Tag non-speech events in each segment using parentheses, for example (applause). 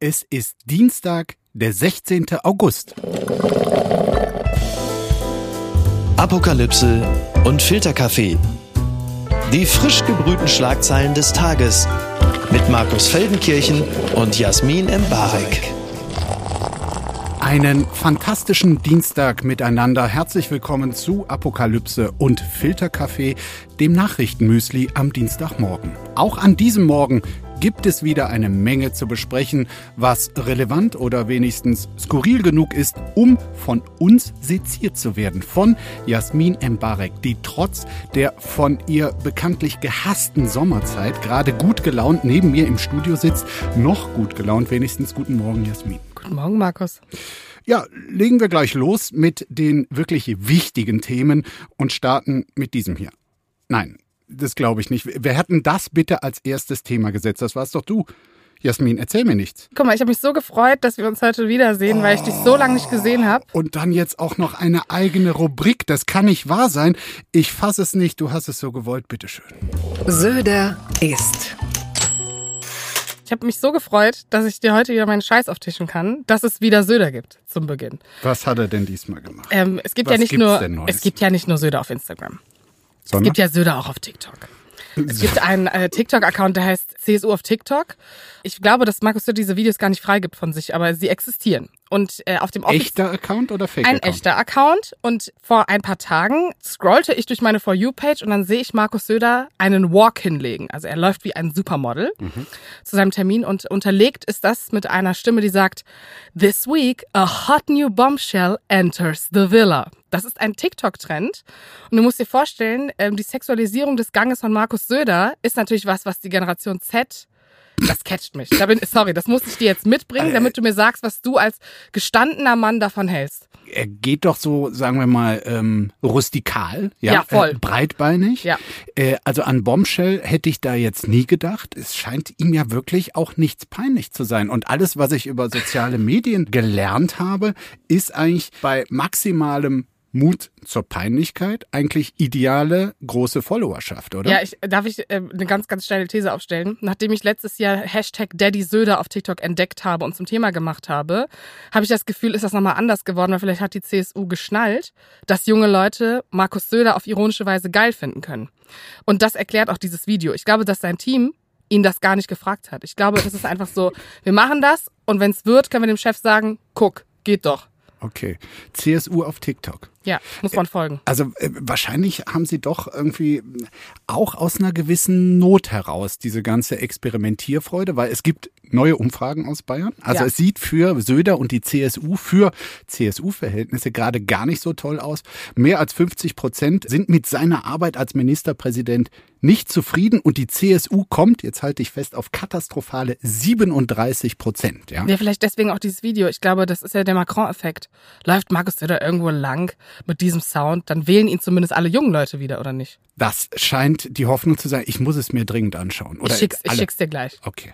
Es ist Dienstag, der 16. August. Apokalypse und Filterkaffee. Die frisch gebrühten Schlagzeilen des Tages mit Markus Feldenkirchen und Jasmin Embarek. Einen fantastischen Dienstag miteinander. Herzlich willkommen zu Apokalypse und Filterkaffee, dem Nachrichtenmüsli am Dienstagmorgen. Auch an diesem Morgen gibt es wieder eine Menge zu besprechen, was relevant oder wenigstens skurril genug ist, um von uns seziert zu werden. Von Jasmin Mbarek, die trotz der von ihr bekanntlich gehassten Sommerzeit gerade gut gelaunt neben mir im Studio sitzt. Noch gut gelaunt, wenigstens. Guten Morgen, Jasmin. Guten Morgen, Markus. Ja, legen wir gleich los mit den wirklich wichtigen Themen und starten mit diesem hier. Nein, das glaube ich nicht. Wer hätten das bitte als erstes Thema gesetzt? Das warst doch du. Jasmin, erzähl mir nichts. Guck mal, ich habe mich so gefreut, dass wir uns heute wiedersehen, oh. weil ich dich so lange nicht gesehen habe. Und dann jetzt auch noch eine eigene Rubrik. Das kann nicht wahr sein. Ich fasse es nicht. Du hast es so gewollt. Bitteschön. Söder ist. Ich habe mich so gefreut, dass ich dir heute wieder meinen Scheiß auftischen kann, dass es wieder Söder gibt zum Beginn. Was hat er denn diesmal gemacht? Ähm, es gibt Was ja nicht nur es gibt ja nicht nur Söder auf Instagram. Sondern? Es gibt ja Söder auch auf TikTok. Es gibt einen äh, TikTok-Account, der heißt CSU auf TikTok. Ich glaube, dass Markus Söder diese Videos gar nicht freigibt von sich, aber sie existieren. Und äh, auf dem Office echter Account oder Fake Account? Ein echter Account. Und vor ein paar Tagen scrollte ich durch meine For You Page und dann sehe ich Markus Söder einen Walk hinlegen. Also er läuft wie ein Supermodel mhm. zu seinem Termin und unterlegt ist das mit einer Stimme, die sagt: This week a hot new bombshell enters the villa. Das ist ein TikTok-Trend. Und du musst dir vorstellen, ähm, die Sexualisierung des Ganges von Markus Söder ist natürlich was, was die Generation Z das catcht mich. Da bin, sorry, das muss ich dir jetzt mitbringen, damit du mir sagst, was du als gestandener Mann davon hältst. Er geht doch so, sagen wir mal, ähm, rustikal, ja, ja voll. Äh, breitbeinig. Ja. Äh, also an Bombshell hätte ich da jetzt nie gedacht. Es scheint ihm ja wirklich auch nichts peinlich zu sein. Und alles, was ich über soziale Medien gelernt habe, ist eigentlich bei maximalem Mut zur Peinlichkeit eigentlich ideale große Followerschaft, oder? Ja, ich, darf ich äh, eine ganz, ganz steile These aufstellen? Nachdem ich letztes Jahr Hashtag Daddy Söder auf TikTok entdeckt habe und zum Thema gemacht habe, habe ich das Gefühl, ist das nochmal anders geworden, weil vielleicht hat die CSU geschnallt, dass junge Leute Markus Söder auf ironische Weise geil finden können. Und das erklärt auch dieses Video. Ich glaube, dass sein Team ihn das gar nicht gefragt hat. Ich glaube, das ist einfach so, wir machen das und wenn es wird, können wir dem Chef sagen, guck, geht doch. Okay. CSU auf TikTok. Ja, muss man folgen. Also äh, wahrscheinlich haben sie doch irgendwie auch aus einer gewissen Not heraus diese ganze Experimentierfreude, weil es gibt neue Umfragen aus Bayern. Also ja. es sieht für Söder und die CSU für CSU-Verhältnisse gerade gar nicht so toll aus. Mehr als 50 Prozent sind mit seiner Arbeit als Ministerpräsident nicht zufrieden und die CSU kommt, jetzt halte ich fest, auf katastrophale 37 Prozent. Ja? ja, vielleicht deswegen auch dieses Video. Ich glaube, das ist ja der Macron-Effekt. Läuft Markus Söder irgendwo lang mit diesem Sound, dann wählen ihn zumindest alle jungen Leute wieder, oder nicht? Das scheint die Hoffnung zu sein. Ich muss es mir dringend anschauen. Oder ich, schick's, ich schick's dir gleich. Okay.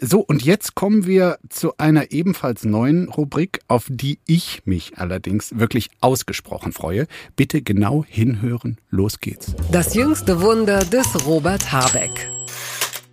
So, und jetzt kommen wir zu einer ebenfalls neuen Rubrik, auf die ich mich allerdings wirklich ausgesprochen freue. Bitte genau hinhören. Los geht's. Das jüngste Wunder des Robert Habeck.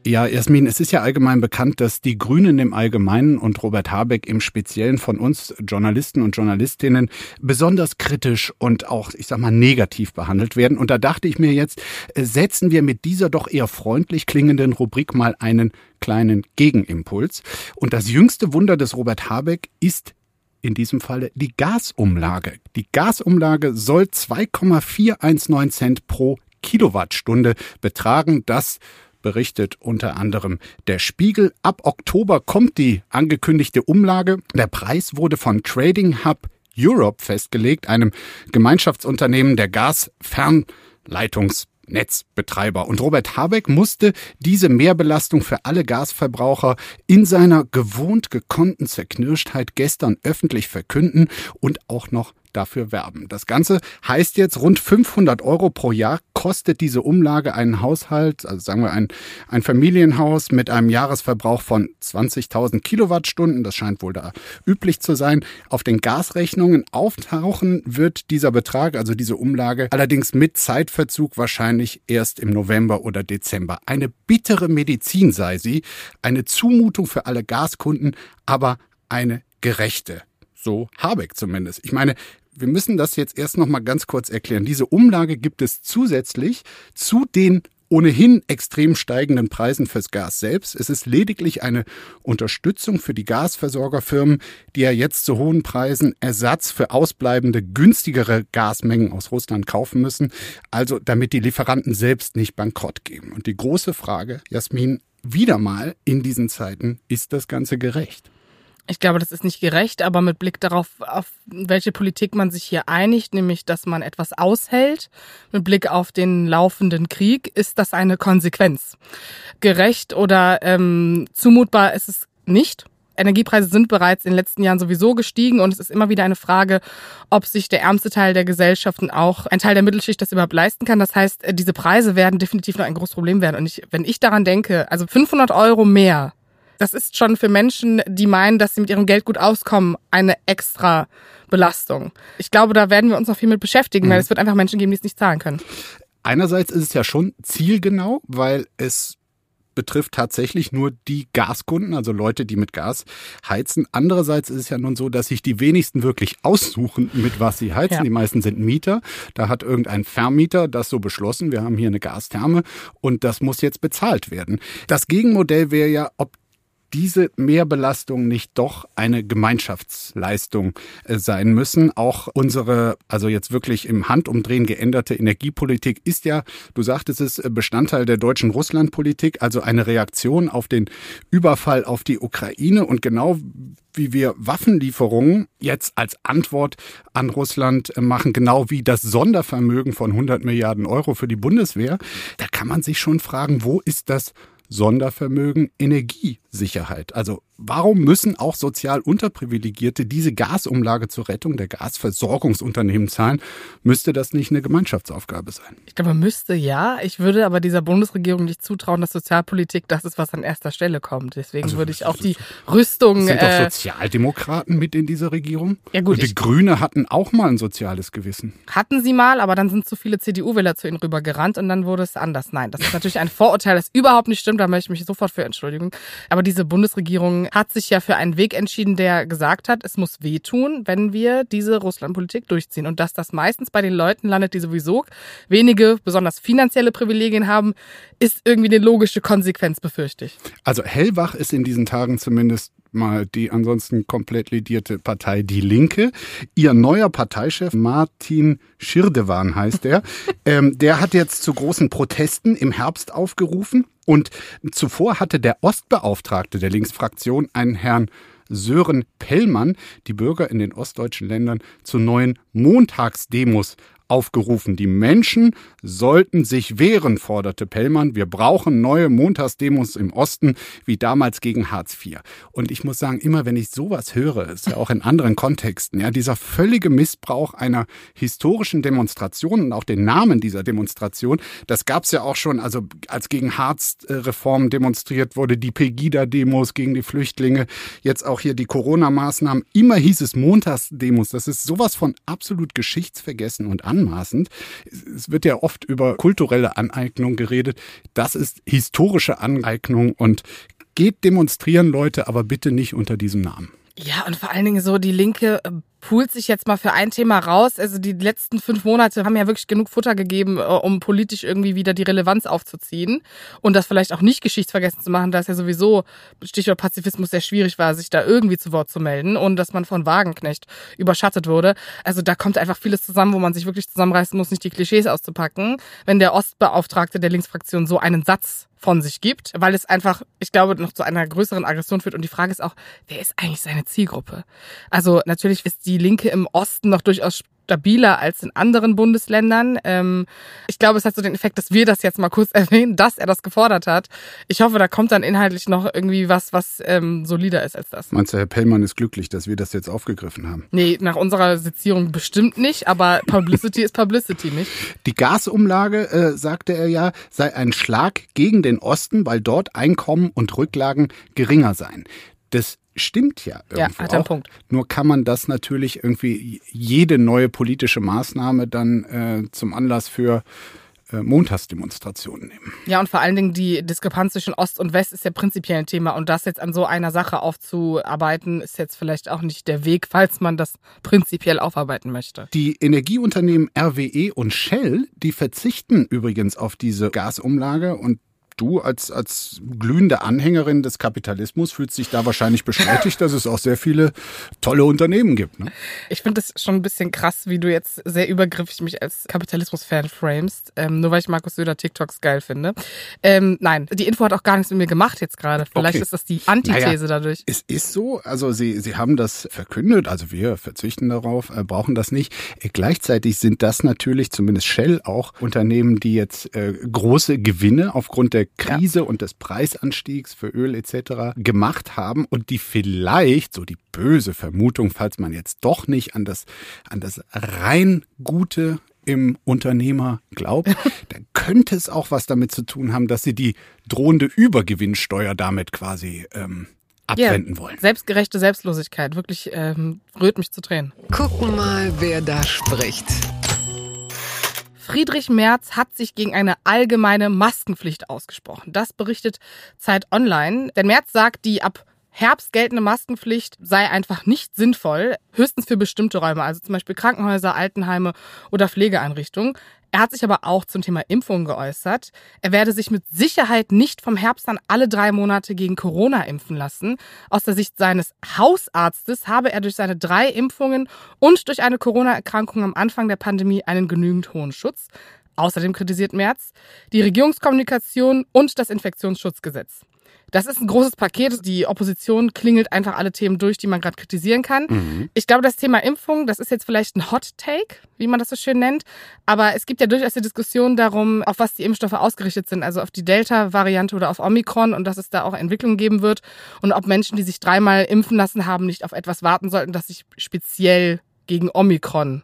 Ja, Jasmin, es ist ja allgemein bekannt, dass die Grünen im Allgemeinen und Robert Habeck im Speziellen von uns Journalisten und Journalistinnen besonders kritisch und auch, ich sag mal, negativ behandelt werden. Und da dachte ich mir jetzt, äh, setzen wir mit dieser doch eher freundlich klingenden Rubrik mal einen kleinen Gegenimpuls. Und das jüngste Wunder des Robert Habeck ist in diesem Falle die Gasumlage. Die Gasumlage soll 2,419 Cent pro Kilowattstunde betragen. Das berichtet unter anderem der Spiegel. Ab Oktober kommt die angekündigte Umlage. Der Preis wurde von Trading Hub Europe festgelegt, einem Gemeinschaftsunternehmen der Gasfernleitungsnetzbetreiber. Und Robert Habeck musste diese Mehrbelastung für alle Gasverbraucher in seiner gewohnt gekonnten Zerknirschtheit gestern öffentlich verkünden und auch noch dafür werben. Das Ganze heißt jetzt rund 500 Euro pro Jahr kostet diese Umlage einen Haushalt, also sagen wir ein, ein Familienhaus mit einem Jahresverbrauch von 20.000 Kilowattstunden. Das scheint wohl da üblich zu sein. Auf den Gasrechnungen auftauchen wird dieser Betrag, also diese Umlage, allerdings mit Zeitverzug wahrscheinlich erst im November oder Dezember. Eine bittere Medizin sei sie, eine Zumutung für alle Gaskunden, aber eine gerechte. So Habeck zumindest. Ich meine, wir müssen das jetzt erst noch mal ganz kurz erklären. Diese Umlage gibt es zusätzlich zu den ohnehin extrem steigenden Preisen fürs Gas selbst. Es ist lediglich eine Unterstützung für die Gasversorgerfirmen, die ja jetzt zu hohen Preisen Ersatz für ausbleibende günstigere Gasmengen aus Russland kaufen müssen, also damit die Lieferanten selbst nicht bankrott gehen. Und die große Frage, Jasmin, wieder mal in diesen Zeiten, ist das Ganze gerecht? Ich glaube, das ist nicht gerecht, aber mit Blick darauf, auf welche Politik man sich hier einigt, nämlich dass man etwas aushält, mit Blick auf den laufenden Krieg, ist das eine Konsequenz. Gerecht oder ähm, zumutbar ist es nicht. Energiepreise sind bereits in den letzten Jahren sowieso gestiegen und es ist immer wieder eine Frage, ob sich der ärmste Teil der Gesellschaften auch ein Teil der Mittelschicht das überhaupt leisten kann. Das heißt, diese Preise werden definitiv noch ein großes Problem werden. Und ich, wenn ich daran denke, also 500 Euro mehr das ist schon für Menschen, die meinen, dass sie mit ihrem Geld gut auskommen, eine extra Belastung. Ich glaube, da werden wir uns noch viel mit beschäftigen, mhm. weil es wird einfach Menschen geben, die es nicht zahlen können. Einerseits ist es ja schon zielgenau, weil es betrifft tatsächlich nur die Gaskunden, also Leute, die mit Gas heizen. Andererseits ist es ja nun so, dass sich die wenigsten wirklich aussuchen, mit was sie heizen. Ja. Die meisten sind Mieter. Da hat irgendein Vermieter das so beschlossen. Wir haben hier eine Gastherme und das muss jetzt bezahlt werden. Das Gegenmodell wäre ja, ob diese Mehrbelastung nicht doch eine Gemeinschaftsleistung äh, sein müssen. Auch unsere, also jetzt wirklich im Handumdrehen geänderte Energiepolitik ist ja, du sagtest es, Bestandteil der deutschen Russlandpolitik, also eine Reaktion auf den Überfall auf die Ukraine und genau wie wir Waffenlieferungen jetzt als Antwort an Russland machen, genau wie das Sondervermögen von 100 Milliarden Euro für die Bundeswehr, da kann man sich schon fragen, wo ist das Sondervermögen Energiesicherheit. Also warum müssen auch sozial Unterprivilegierte diese Gasumlage zur Rettung der Gasversorgungsunternehmen zahlen? Müsste das nicht eine Gemeinschaftsaufgabe sein? Ich glaube, müsste ja. Ich würde aber dieser Bundesregierung nicht zutrauen, dass Sozialpolitik das ist, was an erster Stelle kommt. Deswegen also, würde ich auch die Rüstung. Sind äh, doch Sozialdemokraten mit in dieser Regierung? Ja gut. Und die Grüne hatten auch mal ein soziales Gewissen. Hatten sie mal, aber dann sind zu viele CDU-Wähler zu ihnen rübergerannt und dann wurde es anders. Nein, das ist natürlich ein Vorurteil, das überhaupt nicht stimmt da möchte ich mich sofort für entschuldigen. Aber diese Bundesregierung hat sich ja für einen Weg entschieden, der gesagt hat, es muss wehtun, wenn wir diese Russlandpolitik durchziehen. Und dass das meistens bei den Leuten landet, die sowieso wenige, besonders finanzielle Privilegien haben, ist irgendwie eine logische Konsequenz, befürchte ich. Also hellwach ist in diesen Tagen zumindest mal die ansonsten komplett lidierte Partei Die Linke. Ihr neuer Parteichef Martin Schirdewan heißt er. (laughs) ähm, der hat jetzt zu großen Protesten im Herbst aufgerufen und zuvor hatte der Ostbeauftragte der Linksfraktion einen Herrn Sören Pellmann die Bürger in den ostdeutschen Ländern zu neuen Montagsdemos aufgerufen. Die Menschen sollten sich wehren, forderte Pellmann. Wir brauchen neue Montagsdemos im Osten, wie damals gegen Hartz IV. Und ich muss sagen, immer wenn ich sowas höre, ist ja auch in anderen Kontexten, ja, dieser völlige Missbrauch einer historischen Demonstration und auch den Namen dieser Demonstration, das gab es ja auch schon, also als gegen Hartz-Reform demonstriert wurde, die Pegida-Demos gegen die Flüchtlinge, jetzt auch hier die Corona-Maßnahmen. Immer hieß es Montagsdemos. Das ist sowas von absolut geschichtsvergessen und an anmaßend. Es wird ja oft über kulturelle Aneignung geredet. Das ist historische Aneignung und geht demonstrieren, Leute, aber bitte nicht unter diesem Namen. Ja, und vor allen Dingen so die Linke äh, poolt sich jetzt mal für ein Thema raus. Also die letzten fünf Monate haben ja wirklich genug Futter gegeben, äh, um politisch irgendwie wieder die Relevanz aufzuziehen und das vielleicht auch nicht geschichtsvergessen zu machen, da es ja sowieso Stichwort Pazifismus sehr schwierig war, sich da irgendwie zu Wort zu melden und dass man von Wagenknecht überschattet wurde. Also da kommt einfach vieles zusammen, wo man sich wirklich zusammenreißen muss, nicht die Klischees auszupacken. Wenn der Ostbeauftragte der Linksfraktion so einen Satz von sich gibt, weil es einfach, ich glaube, noch zu einer größeren Aggression führt. Und die Frage ist auch, wer ist eigentlich seine Zielgruppe? Also natürlich ist die Linke im Osten noch durchaus stabiler als in anderen Bundesländern. Ähm, ich glaube, es hat so den Effekt, dass wir das jetzt mal kurz (laughs) erwähnen, dass er das gefordert hat. Ich hoffe, da kommt dann inhaltlich noch irgendwie was, was ähm, solider ist als das. Meinst du, Herr Pellmann ist glücklich, dass wir das jetzt aufgegriffen haben? Nee, nach unserer Sezierung bestimmt nicht, aber Publicity ist Publicity, nicht? Die Gasumlage, äh, sagte er ja, sei ein Schlag gegen den Osten, weil dort Einkommen und Rücklagen geringer seien. Das stimmt ja irgendwie Ja, hat einen auch. Punkt. Nur kann man das natürlich irgendwie jede neue politische Maßnahme dann äh, zum Anlass für äh, Montagsdemonstrationen nehmen. Ja, und vor allen Dingen die Diskrepanz zwischen Ost und West ist ja prinzipiell ein Thema. Und das jetzt an so einer Sache aufzuarbeiten, ist jetzt vielleicht auch nicht der Weg, falls man das prinzipiell aufarbeiten möchte. Die Energieunternehmen RWE und Shell, die verzichten übrigens auf diese Gasumlage und Du als, als glühende Anhängerin des Kapitalismus fühlst dich da wahrscheinlich bestätigt, dass es auch sehr viele tolle Unternehmen gibt. Ne? Ich finde es schon ein bisschen krass, wie du jetzt sehr übergriffig mich als Kapitalismus-Fan framest, ähm, nur weil ich Markus Söder TikToks geil finde. Ähm, nein, die Info hat auch gar nichts mit mir gemacht jetzt gerade. Vielleicht Okay. ist das die Antithese Naja, dadurch. Es ist so, also sie, sie haben das verkündet, also wir verzichten darauf, äh, brauchen das nicht. Äh, gleichzeitig sind das natürlich, zumindest Shell auch, Unternehmen, die jetzt äh, große Gewinne aufgrund der Krise und des Preisanstiegs für Öl etc. gemacht haben und die vielleicht, so die böse Vermutung, falls man jetzt doch nicht an das, an das rein Gute im Unternehmer glaubt, (laughs) dann könnte es auch was damit zu tun haben, dass sie die drohende Übergewinnsteuer damit quasi ähm, abwenden wollen. Selbstgerechte Selbstlosigkeit, wirklich ähm, rührt mich zu Tränen. Gucken mal, wer da spricht. Friedrich Merz hat sich gegen eine allgemeine Maskenpflicht ausgesprochen. Das berichtet Zeit Online. Denn Merz sagt, die ab Herbst geltende Maskenpflicht sei einfach nicht sinnvoll, höchstens für bestimmte Räume, also zum Beispiel Krankenhäuser, Altenheime oder Pflegeeinrichtungen. Er hat sich aber auch zum Thema Impfung geäußert. Er werde sich mit Sicherheit nicht vom Herbst an alle drei Monate gegen Corona impfen lassen. Aus der Sicht seines Hausarztes habe er durch seine drei Impfungen und durch eine Corona-Erkrankung am Anfang der Pandemie einen genügend hohen Schutz. Außerdem kritisiert Merz die Regierungskommunikation und das Infektionsschutzgesetz. Das ist ein großes Paket. Die Opposition klingelt einfach alle Themen durch, die man gerade kritisieren kann. Ich glaube, das Thema Impfung, das ist jetzt vielleicht ein Hot Take, wie man das so schön nennt. Aber es gibt ja durchaus die Diskussion darum, auf was die Impfstoffe ausgerichtet sind. Also auf die Delta-Variante oder auf Omikron und dass es da auch Entwicklungen geben wird. Und ob Menschen, die sich dreimal impfen lassen haben, nicht auf etwas warten sollten, das sich speziell gegen Omikron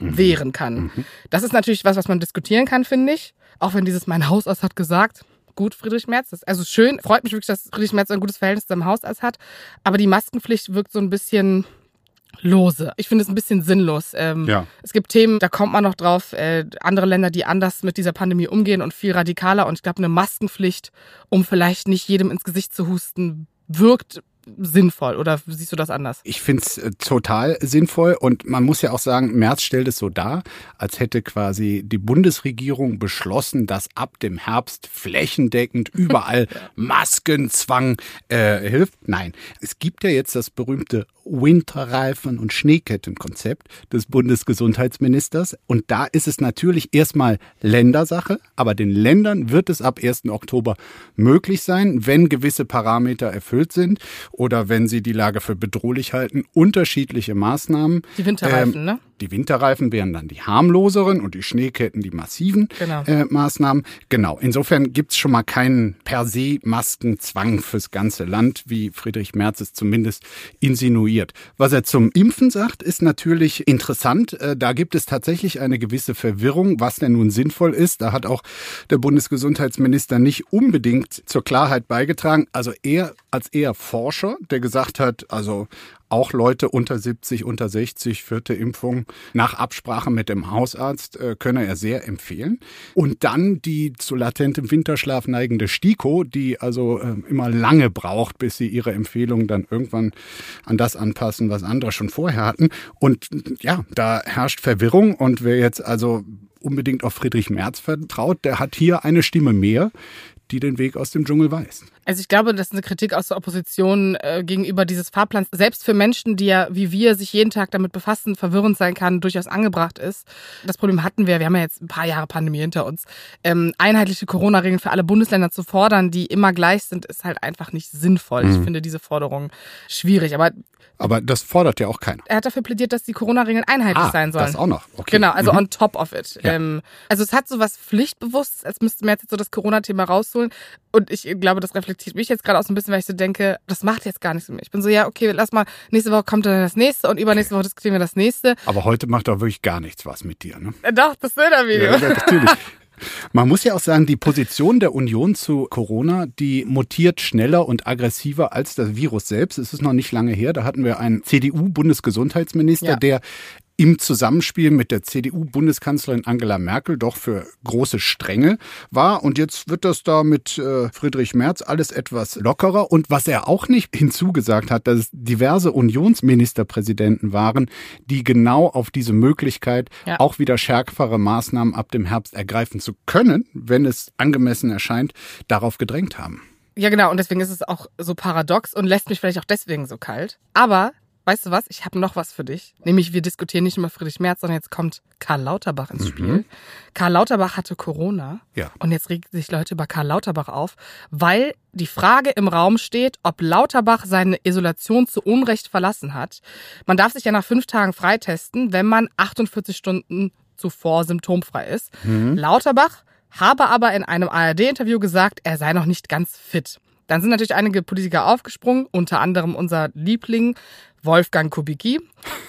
wehren kann. Das ist natürlich was, was man diskutieren kann, finde ich. Auch wenn dieses mein Hausarzt hat gesagt, gut, Friedrich Merz. Das ist also schön, freut mich wirklich, dass Friedrich Merz ein gutes Verhältnis zu seinem Hausarzt hat. Aber die Maskenpflicht wirkt so ein bisschen lose. Ich finde es ein bisschen sinnlos. Ähm, Ja. Es gibt Themen, da kommt man noch drauf. Äh, andere Länder, die anders mit dieser Pandemie umgehen und viel radikaler. Und ich glaube, eine Maskenpflicht, um vielleicht nicht jedem ins Gesicht zu husten, wirkt sinnvoll. Oder siehst du das anders? Ich finde es total sinnvoll und man muss ja auch sagen, Merz stellt es so dar, als hätte quasi die Bundesregierung beschlossen, dass ab dem Herbst flächendeckend (laughs) überall Maskenzwang äh, hilft. Nein, es gibt ja jetzt das berühmte Winterreifen- und Schneekettenkonzept des Bundesgesundheitsministers und da ist es natürlich erstmal Ländersache, aber den Ländern wird es ab 1. Oktober möglich sein, wenn gewisse Parameter erfüllt sind oder wenn sie die Lage für bedrohlich halten, unterschiedliche Maßnahmen. Die Winterreifen, ähm, ne? Die Winterreifen wären dann die harmloseren und die Schneeketten die massiven Genau. äh, Maßnahmen. Genau. Insofern gibt's schon mal keinen per se Maskenzwang fürs ganze Land, wie Friedrich Merz es zumindest insinuiert. Was er zum Impfen sagt, ist natürlich interessant. Äh, Da gibt es tatsächlich eine gewisse Verwirrung, was denn nun sinnvoll ist. Da hat auch der Bundesgesundheitsminister nicht unbedingt zur Klarheit beigetragen. Also er als eher Forscher, der gesagt hat, also auch Leute unter 70, unter 60, vierte Impfung nach Absprache mit dem Hausarzt äh, könne er sehr empfehlen. Und dann die zu latentem Winterschlaf neigende STIKO, die also äh, immer lange braucht, bis sie ihre Empfehlung dann irgendwann an das anpassen, was andere schon vorher hatten. Und ja, da herrscht Verwirrung. Und wer jetzt also unbedingt auf Friedrich Merz vertraut, der hat hier eine Stimme mehr, die den Weg aus dem Dschungel weist. Also ich glaube, dass eine Kritik aus der Opposition äh, gegenüber dieses Fahrplans selbst für Menschen, die ja wie wir sich jeden Tag damit befassen, verwirrend sein kann, durchaus angebracht ist. Das Problem hatten wir, wir haben ja jetzt ein paar Jahre Pandemie hinter uns. Ähm, einheitliche Corona-Regeln für alle Bundesländer zu fordern, die immer gleich sind, ist halt einfach nicht sinnvoll. Mhm. Ich finde diese Forderung schwierig. Aber aber das fordert ja auch keiner. Er hat dafür plädiert, dass die Corona-Regeln einheitlich ah, sein sollen. Das auch noch. Okay. Genau, also mhm. on top of it. Ja. Ähm, also es hat so was Pflichtbewusstes, als müsste man jetzt so das Corona-Thema rausholen. Und ich glaube, das reflektiert mich jetzt gerade auch so ein bisschen, weil ich so denke, das macht jetzt gar nichts mit mir. Ich bin so, ja, okay, lass mal, nächste Woche kommt dann das nächste und übernächste Woche diskutieren wir das nächste. Aber heute macht doch wirklich gar nichts was mit dir, ne? Äh, doch, das Söder-Video. Ja, natürlich. Man muss ja auch sagen, die Position der Union zu Corona, die mutiert schneller und aggressiver als das Virus selbst. Es ist noch nicht lange her. Da hatten wir einen CDU-Bundesgesundheitsminister, ja. der im Zusammenspiel mit der CDU-Bundeskanzlerin Angela Merkel doch für große Strenge war. Und jetzt wird das da mit äh, Friedrich Merz alles etwas lockerer. Und was er auch nicht hinzugesagt hat, dass es diverse Unionsministerpräsidenten waren, die genau auf diese Möglichkeit, ja. auch wieder schärfere Maßnahmen ab dem Herbst ergreifen zu können, wenn es angemessen erscheint, darauf gedrängt haben. Ja, genau. Und deswegen ist es auch so paradox und lässt mich vielleicht auch deswegen so kalt. Aber weißt du was, ich habe noch was für dich. Nämlich, wir diskutieren nicht über Friedrich Merz, sondern jetzt kommt Karl Lauterbach ins mhm. Spiel. Karl Lauterbach hatte Corona. Ja. Und jetzt regen sich Leute über Karl Lauterbach auf, weil die Frage im Raum steht, ob Lauterbach seine Isolation zu Unrecht verlassen hat. Man darf sich ja nach fünf Tagen freitesten, wenn man 48 Stunden zuvor symptomfrei ist. Mhm. Lauterbach habe aber in einem ARD-Interview gesagt, er sei noch nicht ganz fit. Dann sind natürlich einige Politiker aufgesprungen, unter anderem unser Liebling Wolfgang Kubicki.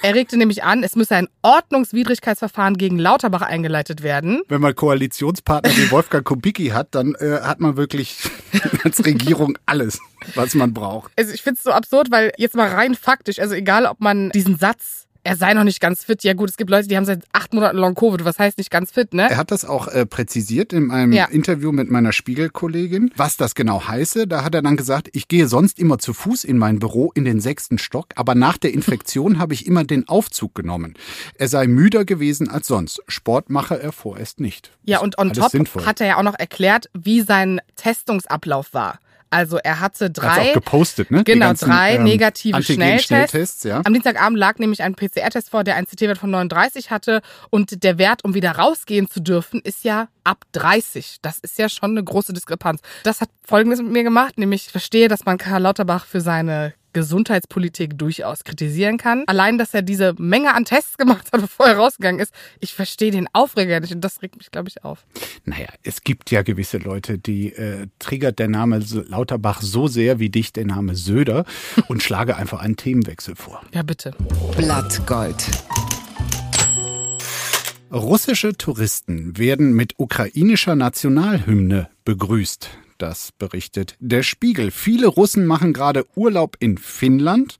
Er regte nämlich an, es müsse ein Ordnungswidrigkeitsverfahren gegen Lauterbach eingeleitet werden. Wenn man Koalitionspartner wie Wolfgang Kubicki hat, dann äh, hat man wirklich (laughs) als Regierung alles, was man braucht. Also ich finde es so absurd, weil jetzt mal rein faktisch, also egal ob man diesen Satz er sei noch nicht ganz fit. Ja gut, es gibt Leute, die haben seit acht Monaten Long-Covid. Was heißt nicht ganz fit, ne? Er hat das auch äh, präzisiert in einem ja. Interview mit meiner Spiegelkollegin, was das genau heiße. Da hat er dann gesagt, ich gehe sonst immer zu Fuß in mein Büro in den sechsten Stock, aber nach der Infektion habe ich immer den Aufzug genommen. Er sei müder gewesen als sonst. Sport mache er vorerst nicht. Ja, und on top sinnvoll. hat er ja auch noch erklärt, wie sein Testungsablauf war. Also er hatte drei. Hat's auch gepostet, ne? Genau, ganzen, drei ähm, negative Schnelltests. Schnelltests ja. Am Dienstagabend lag nämlich ein PCR-Test vor, der einen CT-Wert von 39 hatte. Und der Wert, um wieder rausgehen zu dürfen, ist ja ab 30. Das ist ja schon eine große Diskrepanz. Das hat Folgendes mit mir gemacht, nämlich ich verstehe, dass man Karl Lauterbach für seine Gesundheitspolitik durchaus kritisieren kann. Allein, dass er diese Menge an Tests gemacht hat, (laughs) bevor er rausgegangen ist, ich verstehe den Aufreger nicht und das regt mich, glaube ich, auf. Naja, es gibt ja gewisse Leute, die äh, triggert der Name Lauterbach so sehr wie dich der Name Söder (laughs) und schlage einfach einen Themenwechsel vor. Ja, bitte. Blattgold. Russische Touristen werden mit ukrainischer Nationalhymne begrüßt. Das berichtet der Spiegel. Viele Russen machen gerade Urlaub in Finnland.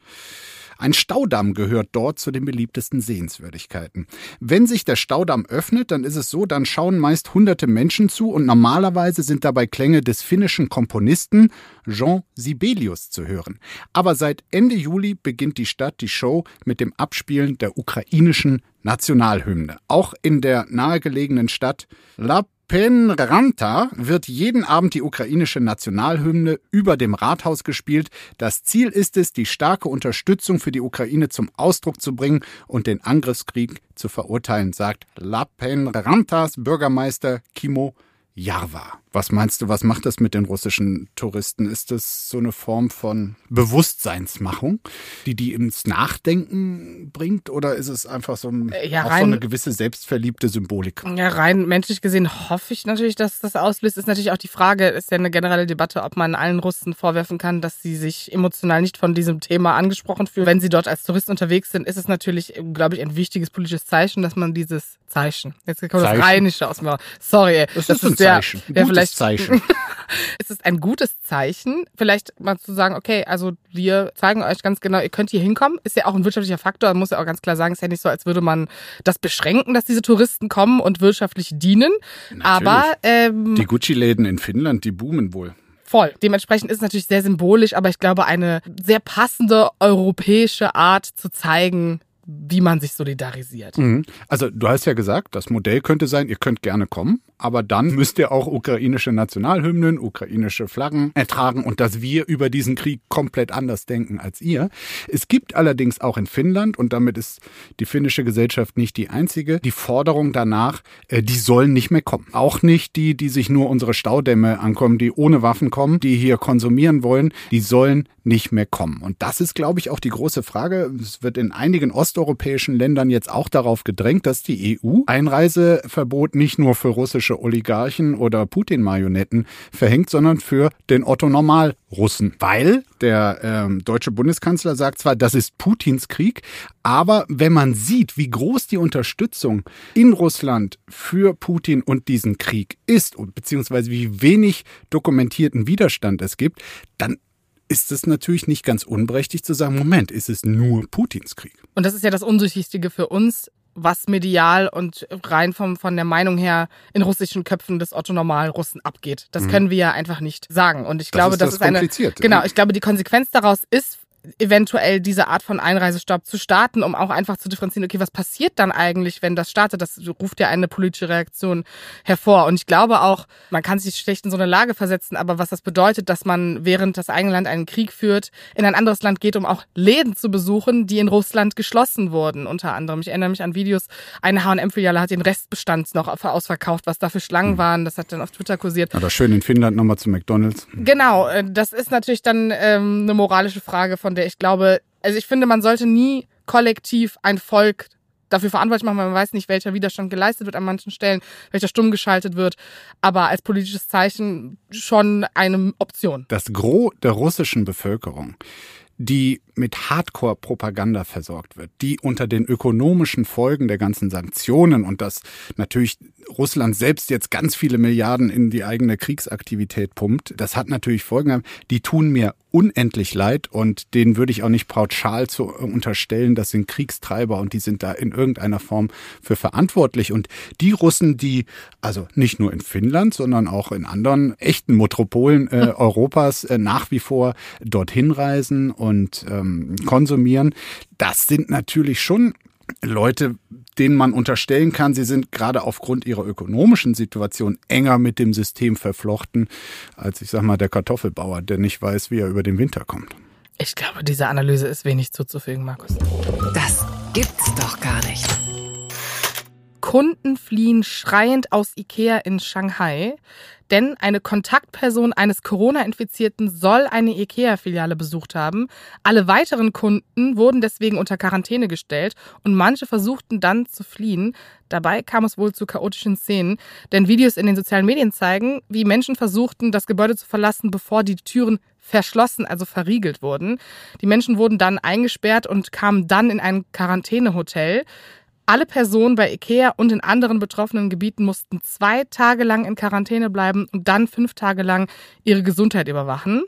Ein Staudamm gehört dort zu den beliebtesten Sehenswürdigkeiten. Wenn sich der Staudamm öffnet, dann ist es so, dann schauen meist hunderte Menschen zu und normalerweise sind dabei Klänge des finnischen Komponisten Jean Sibelius zu hören. Aber seit Ende Juli beginnt die Stadt die Show mit dem Abspielen der ukrainischen Nationalhymne. Auch in der nahegelegenen Stadt La Penranta wird jeden Abend die ukrainische Nationalhymne über dem Rathaus gespielt. Das Ziel ist es, die starke Unterstützung für die Ukraine zum Ausdruck zu bringen und den Angriffskrieg zu verurteilen, sagt La Penrantas Bürgermeister Kimo Jarva. Was meinst du, was macht das mit den russischen Touristen? Ist das so eine Form von Bewusstseinsmachung, die die ins Nachdenken bringt? Oder ist es einfach so, ein, äh, ja, rein, so eine gewisse selbstverliebte Symbolik? Ja, rein menschlich gesehen hoffe ich natürlich, dass das auslöst. Ist natürlich auch die Frage, ist ja eine generelle Debatte, ob man allen Russen vorwerfen kann, dass sie sich emotional nicht von diesem Thema angesprochen fühlen. Wenn sie dort als Touristen unterwegs sind, ist es natürlich, glaube ich, ein wichtiges politisches Zeichen, dass man dieses Zeichen, jetzt kommt Zeichen. das Rheinische aus mir. Sorry, ey. Das, das ist, ein Zeichen. Vielleicht Zeichen. (laughs) es ist ein gutes Zeichen, vielleicht mal zu sagen, okay, also wir zeigen euch ganz genau, ihr könnt hier hinkommen. Ist ja auch ein wirtschaftlicher Faktor, muss ja auch ganz klar sagen, ist ja nicht so, als würde man das beschränken, dass diese Touristen kommen und wirtschaftlich dienen. Natürlich. Aber ähm, die Gucci-Läden in Finnland, die boomen wohl. Voll. Dementsprechend ist es natürlich sehr symbolisch, aber ich glaube, eine sehr passende europäische Art zu zeigen, wie man sich solidarisiert. Mhm. Also du hast ja gesagt, das Modell könnte sein, ihr könnt gerne kommen, aber dann müsst ihr auch ukrainische Nationalhymnen, ukrainische Flaggen ertragen und dass wir über diesen Krieg komplett anders denken als ihr. Es gibt allerdings auch in Finnland, und damit ist die finnische Gesellschaft nicht die einzige, die Forderung danach, äh, die sollen nicht mehr kommen. Auch nicht die, die sich nur unsere Staudämme ankommen, die ohne Waffen kommen, die hier konsumieren wollen, die sollen nicht mehr kommen. Und das ist, glaube ich, auch die große Frage. Es wird in einigen osteuropäischen Ländern jetzt auch darauf gedrängt, dass die EU Einreiseverbot nicht nur für russische Oligarchen oder Putin-Marionetten verhängt, sondern für den Otto-Normal-Russen. Weil der ähm, deutsche Bundeskanzler sagt zwar, das ist Putins Krieg, aber wenn man sieht, wie groß die Unterstützung in Russland für Putin und diesen Krieg ist, beziehungsweise wie wenig dokumentierten Widerstand es gibt, dann ist es natürlich nicht ganz unberechtigt zu sagen, Moment, ist es nur Putins Krieg? Und das ist ja das Undurchsichtige für uns, was medial und rein vom, von der Meinung her in russischen Köpfen des Otto-Normal-Russen abgeht. Das mhm. können wir ja einfach nicht sagen. Und ich glaube, das, ist, das ist eine. Genau, ich glaube, die Konsequenz daraus ist eventuell diese Art von Einreisestopp zu starten, um auch einfach zu differenzieren, okay, was passiert dann eigentlich, wenn das startet? Das ruft ja eine politische Reaktion hervor. Und ich glaube auch, man kann sich schlecht in so eine Lage versetzen, aber was das bedeutet, dass man während das eigene Land einen Krieg führt, in ein anderes Land geht, um auch Läden zu besuchen, die in Russland geschlossen wurden, unter anderem. Ich erinnere mich an Videos, eine H&M-Filiale hat den Restbestand noch ausverkauft, was da für Schlangen hm. waren, das hat dann auf Twitter kursiert. Oder schön in Finnland nochmal zu McDonalds. Genau, äh, das ist natürlich dann ähm, eine moralische Frage von der ich glaube, also ich finde, man sollte nie kollektiv ein Volk dafür verantwortlich machen, weil man weiß nicht, welcher Widerstand geleistet wird an manchen Stellen, welcher stumm geschaltet wird, aber als politisches Zeichen schon eine Option. Das Gros der russischen Bevölkerung die mit Hardcore-Propaganda versorgt wird, die unter den ökonomischen Folgen der ganzen Sanktionen und dass natürlich Russland selbst jetzt ganz viele Milliarden in die eigene Kriegsaktivität pumpt, das hat natürlich Folgen, die tun mir unendlich leid und denen würde ich auch nicht pauschal zu unterstellen, das sind Kriegstreiber und die sind da in irgendeiner Form für verantwortlich. Und die Russen, die also nicht nur in Finnland, sondern auch in anderen echten Metropolen äh. (laughs) Europas äh, nach wie vor dorthin reisen und ähm, konsumieren, das sind natürlich schon Leute, denen man unterstellen kann, sie sind gerade aufgrund ihrer ökonomischen Situation enger mit dem System verflochten, als ich sag mal der Kartoffelbauer, der nicht weiß, wie er über den Winter kommt. Ich glaube, diese Analyse ist wenig zuzufügen, Markus. Das gibt's doch gar nicht. Kunden fliehen schreiend aus Ikea in Shanghai, denn eine Kontaktperson eines Corona-Infizierten soll eine IKEA-Filiale besucht haben. Alle weiteren Kunden wurden deswegen unter Quarantäne gestellt und manche versuchten dann zu fliehen. Dabei kam es wohl zu chaotischen Szenen, denn Videos in den sozialen Medien zeigen, wie Menschen versuchten, das Gebäude zu verlassen, bevor die Türen verschlossen, also verriegelt wurden. Die Menschen wurden dann eingesperrt und kamen dann in ein Quarantänehotel. Alle Personen bei IKEA und in anderen betroffenen Gebieten mussten zwei Tage lang in Quarantäne bleiben und dann fünf Tage lang ihre Gesundheit überwachen.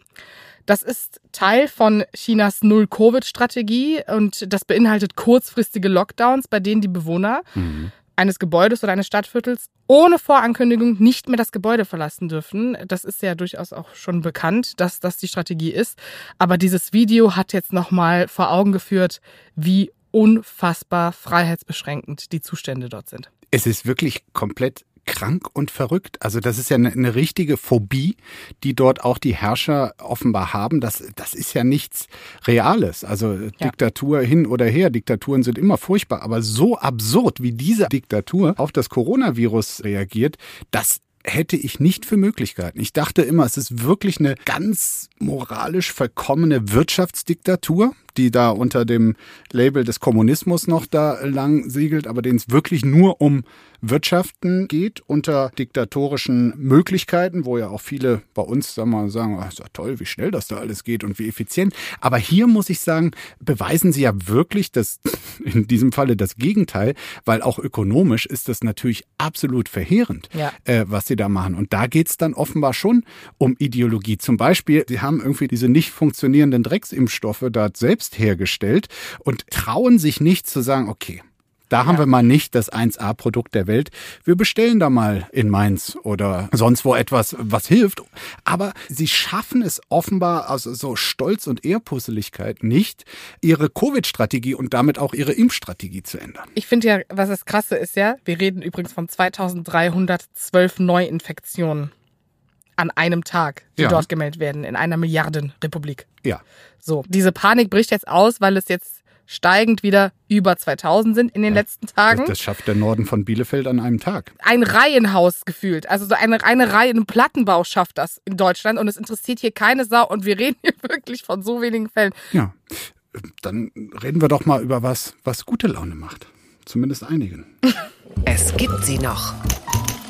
Das ist Teil von Chinas Null-Covid-Strategie und das beinhaltet kurzfristige Lockdowns, bei denen die Bewohner mhm. eines Gebäudes oder eines Stadtviertels ohne Vorankündigung nicht mehr das Gebäude verlassen dürfen. Das ist ja durchaus auch schon bekannt, dass das die Strategie ist. Aber dieses Video hat jetzt nochmal vor Augen geführt, wie unfassbar freiheitsbeschränkend die Zustände dort sind. Es ist wirklich komplett krank und verrückt. Also das ist ja eine, eine, richtige Phobie, die dort auch die Herrscher offenbar haben. Das, das ist ja nichts Reales. Also ja. Diktatur hin oder her, Diktaturen sind immer furchtbar, aber so absurd, wie diese Diktatur auf das Coronavirus reagiert, das hätte ich nicht für Möglichkeiten. Ich dachte immer, es ist wirklich eine ganz moralisch verkommene Wirtschaftsdiktatur, die da unter dem Label des Kommunismus noch da lang siegelt, aber denen es wirklich nur um Wirtschaften geht unter diktatorischen Möglichkeiten, wo ja auch viele bei uns sagen, wir, sagen oh, ist ja toll, wie schnell das da alles geht und wie effizient. Aber hier muss ich sagen, beweisen sie ja wirklich das, (laughs) in diesem Falle das Gegenteil, weil auch ökonomisch ist das natürlich absolut verheerend, ja. äh, was sie da machen. Und da geht's dann offenbar schon um Ideologie. Zum Beispiel, sie haben irgendwie diese nicht funktionierenden Drecksimpfstoffe da selbst hergestellt und trauen sich nicht zu sagen, okay, Da haben wir mal nicht das 1A-Produkt der Welt. Wir bestellen da mal in Mainz oder sonst wo etwas, was hilft. Aber sie schaffen es offenbar aus so Stolz und Ehrpusseligkeit nicht, ihre Covid-Strategie und damit auch ihre Impfstrategie zu ändern. Ich finde ja, was das Krasse ist ja, wir reden übrigens von 2312 Neuinfektionen an einem Tag, die Ja. dort gemeldet werden, in einer Milliardenrepublik. Ja. So, diese Panik bricht jetzt aus, weil es jetzt steigend wieder über 2000 sind in den letzten Tagen. Das, das schafft der Norden von Bielefeld an einem Tag. ein Reihenhaus gefühlt. Also so eine, eine Reihe, ein Plattenbau schafft das in Deutschland und es interessiert hier keine Sau und wir (laughs) reden hier wirklich von so wenigen Fällen. Ja. Dann reden wir doch mal über was, was gute Laune macht. Zumindest einigen. (laughs) Es gibt sie noch.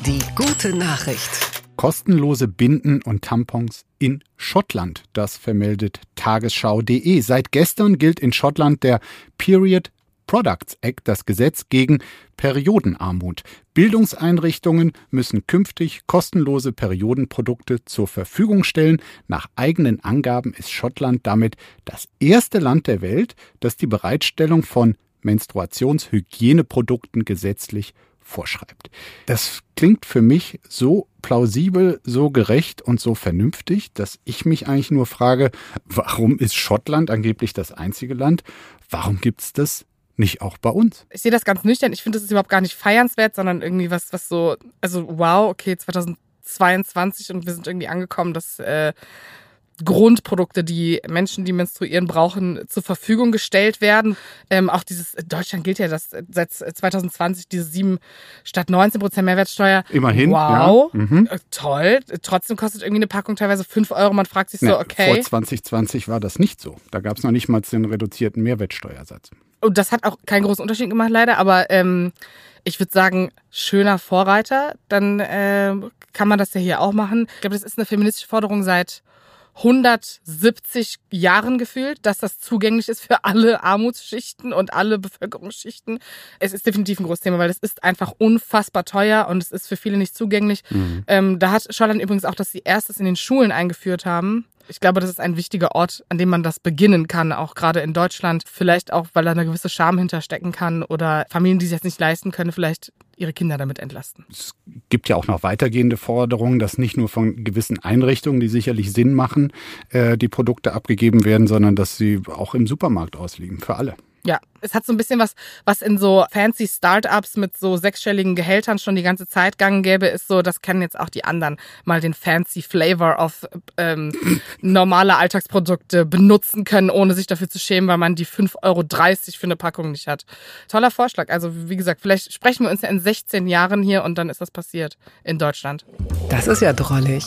Die gute Nachricht. Kostenlose Binden und Tampons in Schottland. Das vermeldet tagesschau.de. Seit gestern gilt in Schottland der Period Products Act, das Gesetz gegen Periodenarmut. Bildungseinrichtungen müssen künftig kostenlose Periodenprodukte zur Verfügung stellen. Nach eigenen Angaben ist Schottland damit das erste Land der Welt, das die Bereitstellung von Menstruationshygieneprodukten gesetzlich vorschreibt. Das klingt für mich so plausibel, so gerecht und so vernünftig, dass ich mich eigentlich nur frage, warum ist Schottland angeblich das einzige Land? Warum gibt's das nicht auch bei uns? Ich sehe das ganz nüchtern. Ich finde, das ist überhaupt gar nicht feiernswert, sondern irgendwie was, was so, also wow, okay, 2022 und wir sind irgendwie angekommen, dass äh, Grundprodukte, die Menschen, die menstruieren, brauchen, zur Verfügung gestellt werden. Ähm, auch dieses, in Deutschland gilt ja das seit 2020 diese 7 statt 19 Prozent Mehrwertsteuer. Immerhin, Wow. ja. Mhm. Äh, Toll. Trotzdem kostet irgendwie eine Packung teilweise 5 Euro. Man fragt sich so, Ne, okay. Vor 2020 war das nicht so. Da gab's noch nicht mal den reduzierten Mehrwertsteuersatz. Und das hat auch keinen großen Unterschied gemacht, leider. Aber ähm, ich würde sagen, schöner Vorreiter. Dann äh, kann man das ja hier auch machen. Ich glaube, das ist eine feministische Forderung seit 170 Jahren gefühlt, dass das zugänglich ist für alle Armutsschichten und alle Bevölkerungsschichten. Es ist definitiv ein großes Thema, weil es ist einfach unfassbar teuer und es ist für viele nicht zugänglich. Ähm, da hat Schottland übrigens auch, dass sie erstes in den Schulen eingeführt haben. Ich glaube, das ist ein wichtiger Ort, an dem man das beginnen kann, auch gerade in Deutschland. Vielleicht auch, weil da eine gewisse Scham hinterstecken kann oder Familien, die sich das nicht leisten können, vielleicht ihre Kinder damit entlasten. Es gibt ja auch noch weitergehende Forderungen, dass nicht nur von gewissen Einrichtungen, die sicherlich Sinn machen, äh, die Produkte abgegeben werden, sondern dass sie auch im Supermarkt ausliegen. Für alle. Ja, es hat so ein bisschen was, was in so fancy Startups mit so sechsstelligen Gehältern schon die ganze Zeit gang gäbe, ist so, das kennen jetzt auch die anderen, mal den fancy Flavor of ähm, (laughs) normale Alltagsprodukte benutzen können, ohne sich dafür zu schämen, weil man die 5,30 Euro für eine Packung nicht hat. Toller Vorschlag. Also wie gesagt, vielleicht sprechen wir uns ja in 16 Jahren hier und dann ist das passiert in Deutschland. Das ist ja drollig.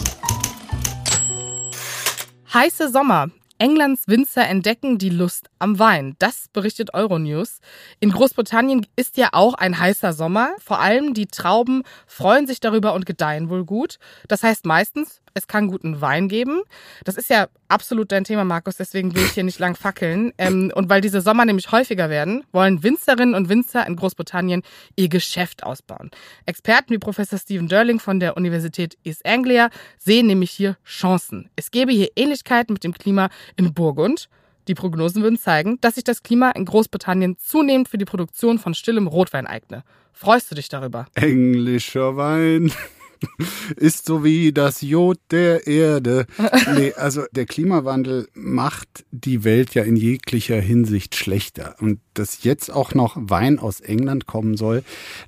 Heiße Sommer. Englands Winzer entdecken die Lust am Wein. Das berichtet Euronews. In Großbritannien ist ja auch ein heißer Sommer. Vor allem die Trauben freuen sich darüber und gedeihen wohl gut. Das heißt meistens, es kann guten Wein geben. Das ist ja absolut dein Thema, Markus, deswegen will ich hier nicht lang fackeln. Ähm, und weil diese Sommer nämlich häufiger werden, wollen Winzerinnen und Winzer in Großbritannien ihr Geschäft ausbauen. Experten wie Professor Stephen Durling von der Universität East Anglia sehen nämlich hier Chancen. Es gäbe hier Ähnlichkeiten mit dem Klima in Burgund. Die Prognosen würden zeigen, dass sich das Klima in Großbritannien zunehmend für die Produktion von stillem Rotwein eigne. Freust du dich darüber? Englischer Wein ist so wie das Jod der Erde. (laughs) Nee, also der Klimawandel macht die Welt ja in jeglicher Hinsicht schlechter. Und dass jetzt auch noch Wein aus England kommen soll,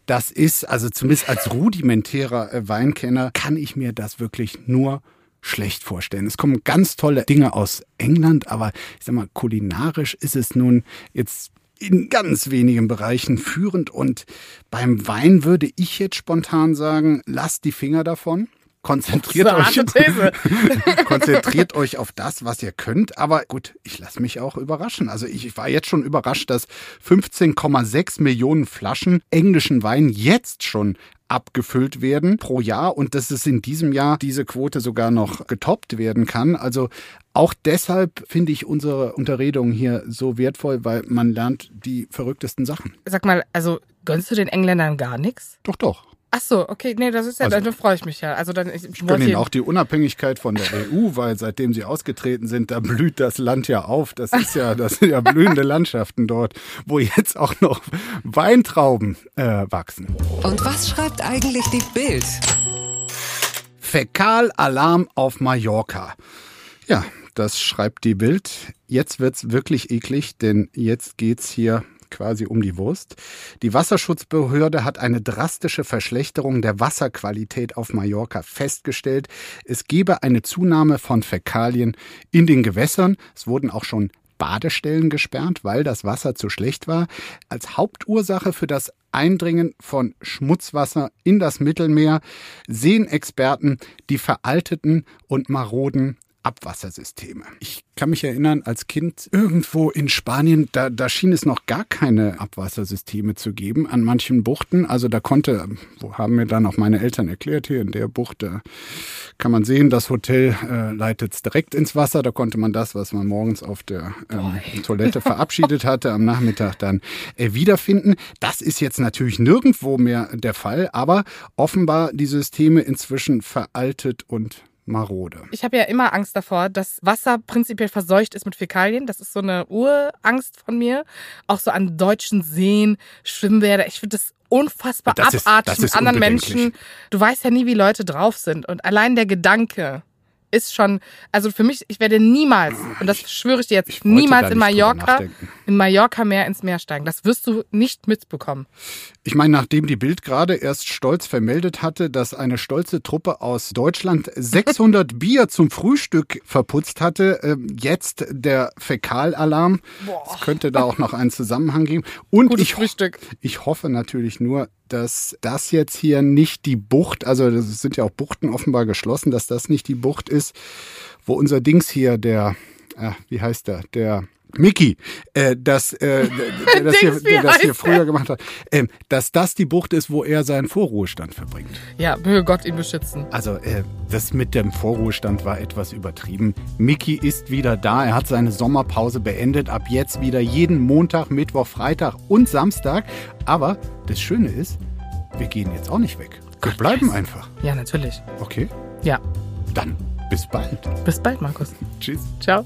das ist, also zumindest als rudimentärer äh, Weinkenner, kann ich mir das wirklich nur schlecht vorstellen. Es kommen ganz tolle Dinge aus England, aber ich sag mal, kulinarisch ist es nun jetzt in ganz wenigen Bereichen führend und beim Wein würde ich jetzt spontan sagen, lasst die Finger davon. Konzentriert euch, (laughs) konzentriert euch auf das, was ihr könnt. Aber gut, ich lasse mich auch überraschen. Also ich war jetzt schon überrascht, dass 15,6 Millionen Flaschen englischen Wein jetzt schon abgefüllt werden pro Jahr und dass es in diesem Jahr diese Quote sogar noch getoppt werden kann. Also auch deshalb finde ich unsere Unterredung hier so wertvoll, weil man lernt die verrücktesten Sachen. Sag mal, also gönnst du den Engländern gar nichts? Doch, doch. Ach so, okay, nee, das ist ja, Also- dann freue ich mich ja. Also dann, ich, Ich gönne Ihnen auch die Unabhängigkeit von der EU, weil seitdem sie ausgetreten sind, da blüht das Land ja auf. Das ist ja, das sind ja blühende Landschaften dort, wo jetzt auch noch Weintrauben äh, wachsen. Und was schreibt eigentlich die Bild? Fäkalalarm auf Mallorca. Ja, das schreibt die Bild. Jetzt wird's wirklich eklig, denn jetzt geht's hier quasi um die Wurst. Die Wasserschutzbehörde hat eine drastische Verschlechterung der Wasserqualität auf Mallorca festgestellt. Es gebe eine Zunahme von Fäkalien in den Gewässern. Es wurden auch schon Badestellen gesperrt, weil das Wasser zu schlecht war. Als Hauptursache für das Eindringen von Schmutzwasser in das Mittelmeer sehen Experten die veralteten und maroden Abwassersysteme. Ich kann mich erinnern, als Kind irgendwo in Spanien, da, da schien es noch gar keine Abwassersysteme zu geben an manchen Buchten. Also da konnte, wo haben mir dann auch meine Eltern erklärt, hier in der Bucht, da kann man sehen, das Hotel äh, leitet es direkt ins Wasser. Da konnte man das, was man morgens auf der ähm, Toilette verabschiedet hatte, am Nachmittag dann äh, wiederfinden. Das ist jetzt natürlich nirgendwo mehr der Fall, aber offenbar die Systeme inzwischen veraltet und marode. Ich habe ja immer Angst davor, dass Wasser prinzipiell verseucht ist mit Fäkalien. Das ist so eine Urangst von mir. Auch so an deutschen Seen, Schwimmbäder. Ich finde das unfassbar Das abartig mit anderen. Menschen. Du weißt ja nie, wie Leute drauf sind. Und allein der Gedanke ist schon, also für mich, ich werde niemals, und das schwöre ich dir jetzt, Ich niemals in Mallorca, in Mallorca mehr ins Meer steigen. Das wirst du nicht mitbekommen. Ich meine, nachdem die Bild gerade erst stolz vermeldet hatte, dass eine stolze Truppe aus Deutschland (laughs) 600 Bier zum Frühstück verputzt hatte, äh, jetzt der Fäkalalarm. Es könnte da auch noch einen Zusammenhang geben. Und Gutes ich, Frühstück. ich hoffe natürlich nur, dass das jetzt hier nicht die Bucht, also es sind ja auch Buchten offenbar geschlossen, dass das nicht die Bucht ist, wo unser Dings hier, der, äh, wie heißt der, der Mickey, äh, (laughs) das, äh, der, das, hier, der das hier früher gemacht hat, ähm, dass das die Bucht ist, wo er seinen Vorruhestand verbringt. Ja, möge Gott ihn beschützen. Also äh, das mit dem Vorruhestand war etwas übertrieben. Mickey ist wieder da. Er hat seine Sommerpause beendet. Ab jetzt wieder jeden Montag, Mittwoch, Freitag und Samstag. Aber das Schöne ist, wir gehen jetzt auch nicht weg. Wir Gott, bleiben yes. einfach. Ja, natürlich. Okay? Ja. Dann bis bald. Bis bald, Markus. Tschüss. Ciao.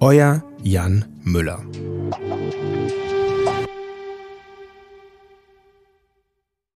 Euer Jan Müller.